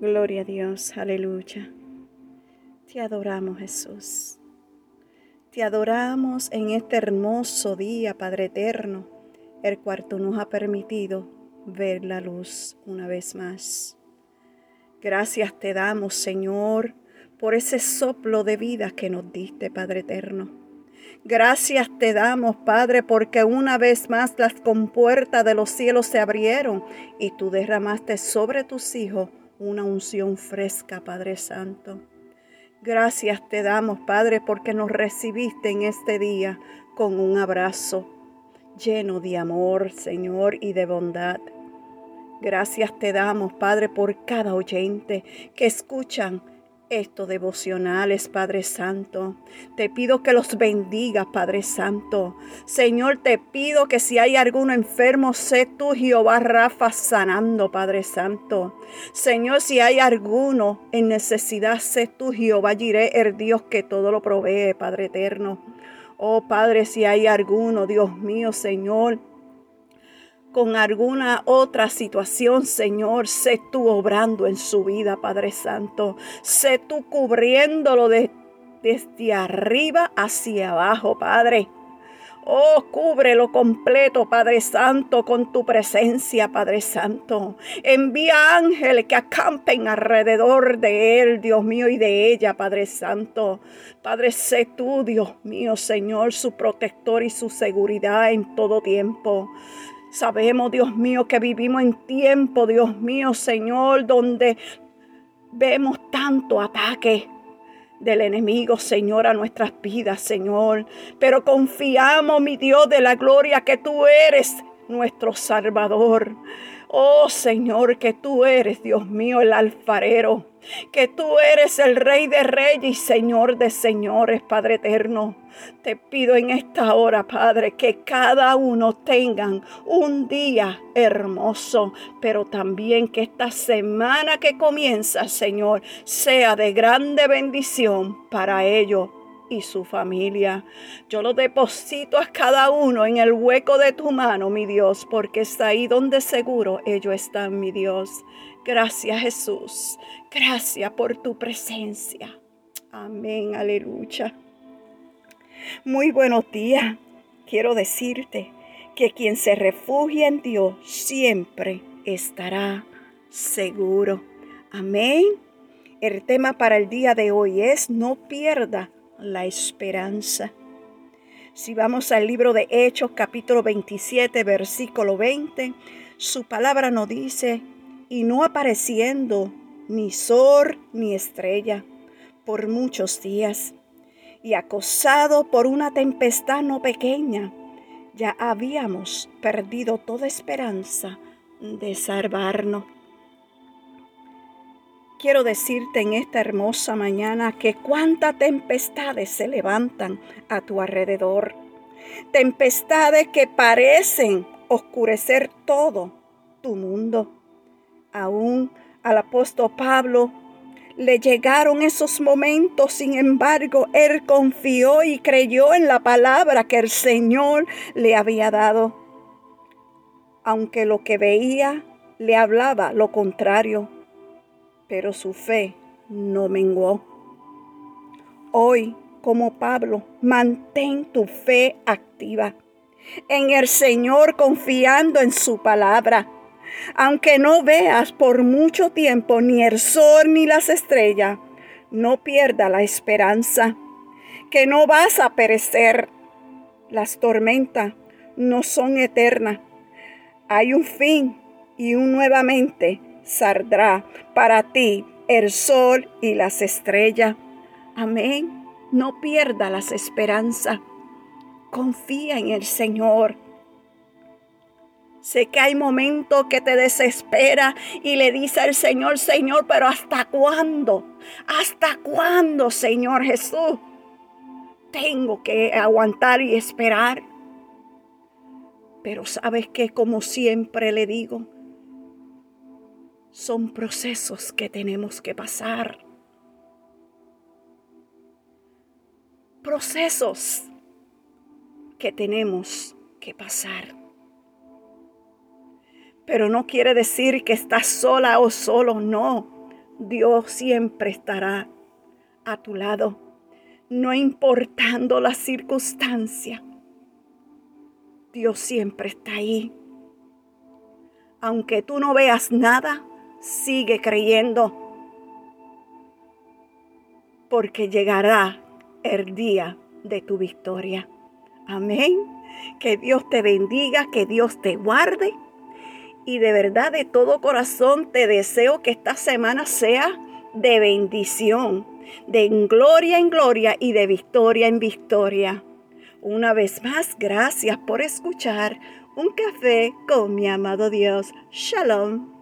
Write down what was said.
Gloria a Dios, aleluya. Te adoramos Jesús. Te adoramos en este hermoso día, Padre Eterno, el cual tú nos ha permitido ver la luz una vez más. Gracias te damos, Señor, por ese soplo de vida que nos diste, Padre Eterno. Gracias te damos, Padre, porque una vez más las compuertas de los cielos se abrieron y tú derramaste sobre tus hijos una unción fresca, Padre Santo. Gracias te damos, Padre, porque nos recibiste en este día con un abrazo lleno de amor, Señor, y de bondad. Gracias te damos, Padre, por cada oyente que escuchan estos devocionales, Padre Santo. Te pido que los bendigas, Padre Santo. Señor, te pido que si hay alguno enfermo, sé tú, Jehová Rafa, sanando, Padre Santo. Señor, si hay alguno en necesidad, sé tú, Jehová Jiré, el Dios que todo lo provee, Padre eterno. Oh Padre, si hay alguno, Dios mío, Señor, con alguna otra situación, Señor, sé tú obrando en su vida, Padre Santo. Sé tú cubriéndolo desde arriba hacia abajo, Padre. Oh, cúbrelo completo, Padre Santo, con tu presencia, Padre Santo. Envía ángeles que acampen alrededor de él, Dios mío, y de ella, Padre Santo. Padre, sé tú, Dios mío, Señor, su protector y su seguridad en todo tiempo. Sabemos, Dios mío, que vivimos en tiempo, Dios mío, Señor, donde vemos tanto ataque del enemigo, Señor, a nuestras vidas, Señor. Pero confiamos, mi Dios de la gloria, que tú eres nuestro Salvador. Oh Señor, que tú eres, Dios mío, el alfarero que tú eres el Rey de Reyes y Señor de Señores, Padre Eterno. Te pido en esta hora, Padre, que cada uno tengan un día hermoso, pero también que esta semana que comienza, Señor, sea de grande bendición para ellos y su familia. Yo lo deposito a cada uno en el hueco de tu mano, mi Dios, porque está ahí donde seguro ellos están, mi Dios. Gracias Jesús. Gracias por tu presencia. Amén, aleluya. Muy buenos días. Quiero decirte que quien se refugia en Dios siempre estará seguro. Amén. El tema para el día de hoy es no pierda la esperanza. Si vamos al libro de Hechos capítulo 27 versículo 20, su palabra nos dice, y no apareciendo ni sol ni estrella por muchos días, y acosado por una tempestad no pequeña, ya habíamos perdido toda esperanza de salvarnos. Quiero decirte en esta hermosa mañana que cuántas tempestades se levantan a tu alrededor. Tempestades que parecen oscurecer todo tu mundo. Aún al apóstol Pablo le llegaron esos momentos, sin embargo, él confió y creyó en la palabra que el Señor le había dado. Aunque lo que veía le hablaba lo contrario pero su fe no menguó. Hoy, como Pablo, mantén tu fe activa en el Señor confiando en su palabra. Aunque no veas por mucho tiempo ni el sol ni las estrellas, no pierda la esperanza, que no vas a perecer. Las tormentas no son eternas. Hay un fin y un nuevamente saldrá para ti el sol y las estrellas. Amén. No pierda las esperanzas. Confía en el Señor. Sé que hay momentos que te desespera y le dice al Señor, Señor, pero ¿hasta cuándo? ¿Hasta cuándo, Señor Jesús? Tengo que aguantar y esperar. Pero sabes que como siempre le digo, son procesos que tenemos que pasar. Procesos que tenemos que pasar. Pero no quiere decir que estás sola o solo, no. Dios siempre estará a tu lado, no importando la circunstancia. Dios siempre está ahí. Aunque tú no veas nada, sigue creyendo, porque llegará el día de tu victoria. Amén. Que Dios te bendiga, que Dios te guarde. Y de verdad, de todo corazón, te deseo que esta semana sea de bendición, de gloria en gloria y de victoria en victoria. Una vez más, gracias por escuchar un café con mi amado Dios. Shalom.